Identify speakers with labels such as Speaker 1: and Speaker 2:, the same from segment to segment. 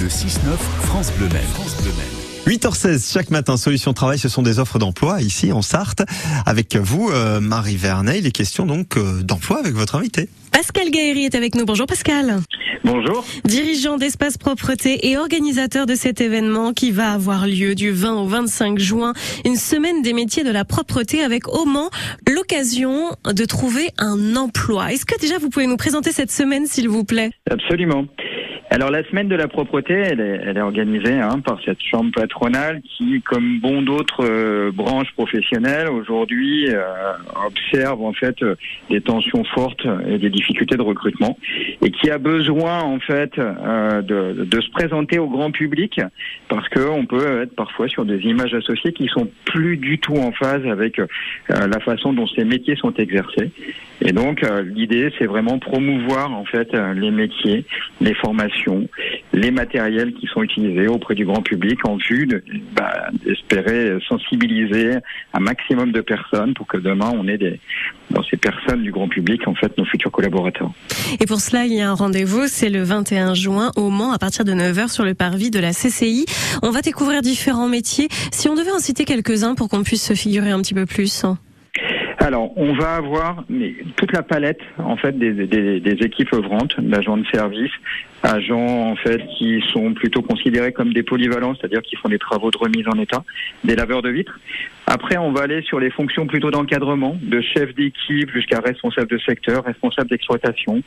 Speaker 1: Le 6-9, France Bleu Maine. France Bleu Maine.
Speaker 2: 8h16 chaque matin, Solution Travail, ce sont des offres d'emploi ici en Sarthe. Avec vous, euh, Marie Vernet, il est question donc euh, d'emploi avec votre invité.
Speaker 3: Pascal Gaëry est avec nous. Bonjour Pascal.
Speaker 4: Bonjour.
Speaker 3: Dirigeant d'Espace Propreté et organisateur de cet événement qui va avoir lieu du 20 au 25 juin, une semaine des métiers de la propreté avec au Mans l'occasion de trouver un emploi. Est-ce que déjà vous pouvez nous présenter cette semaine s'il vous plaît?
Speaker 4: Absolument. Alors la semaine de la propreté, elle est, elle est organisée hein, par cette chambre patronale qui, comme bon d'autres euh, branches professionnelles, aujourd'hui euh, observe en fait euh, des tensions fortes et des difficultés de recrutement, et qui a besoin en fait euh, de, de, se présenter au grand public parce que on peut être parfois sur des images associées qui sont plus du tout en phase avec la façon dont ces métiers sont exercés. Et donc l'idée, c'est vraiment promouvoir en fait les métiers, les formations les matériels qui sont utilisés auprès du grand public en vue bah, d'espérer sensibiliser un maximum de personnes pour que demain on ait des, dans ces personnes du grand public en fait nos futurs collaborateurs.
Speaker 3: Et pour cela, il y a un rendez-vous, c'est le 21 juin au Mans à partir de 9h sur le parvis de la CCI. On va découvrir différents métiers. Si on devait en citer quelques-uns pour qu'on puisse se figurer un petit peu plus.
Speaker 4: Alors, on va avoir mais, toute la palette en fait des, des, des équipes œuvrantes, d'agents de service, agents en fait qui sont plutôt considérés comme des polyvalents, c'est-à-dire qui font des travaux de remise en état, des laveurs de vitres. Après, on va aller sur les fonctions plutôt d'encadrement, de chef d'équipe jusqu'à responsable de secteur, responsable d'exploitation.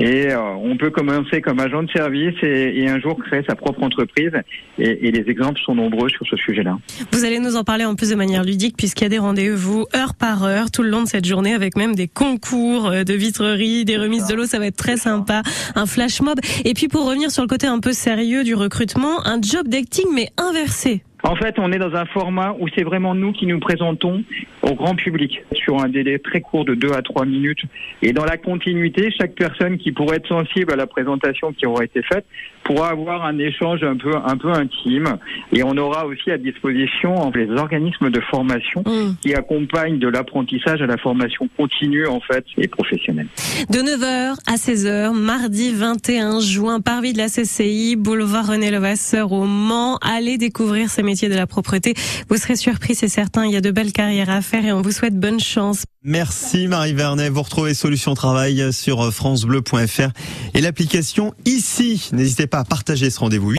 Speaker 4: Et euh, on peut commencer comme agent de service et, et un jour créer sa propre entreprise. Et, et, les exemples sont nombreux sur ce sujet-là.
Speaker 3: Vous allez nous en parler en plus de manière ludique puisqu'il y a des rendez-vous heure par heure tout le long de cette journée avec même des concours euh, de vitrerie, des remises de l'eau. Ça va être très sympa. Un flash mob. Et puis pour revenir sur le côté un peu sérieux du recrutement, un job d'acting mais inversé.
Speaker 4: En fait, on est dans un format où c'est vraiment nous qui nous présentons au grand public sur un délai très court de 2 à 3 minutes. Et dans la continuité, chaque personne qui pourrait être sensible à la présentation qui aura été faite pourra avoir un échange un peu, un peu intime. Et on aura aussi à disposition les organismes de formation mmh. qui accompagnent de l'apprentissage à la formation continue, en fait, et professionnelle.
Speaker 3: De 9h à 16h, mardi 21 juin, parvis de la CCI, boulevard René Levasseur au Mans. Allez découvrir ces métiers de la propreté. Vous serez surpris, c'est certain. Il y a de belles carrières à faire et on vous souhaite bonne chance.
Speaker 2: Merci Marie Vernet. Vous retrouvez Solution Travail sur francebleu.fr et l'application ici. N'hésitez pas à partager ce rendez-vous.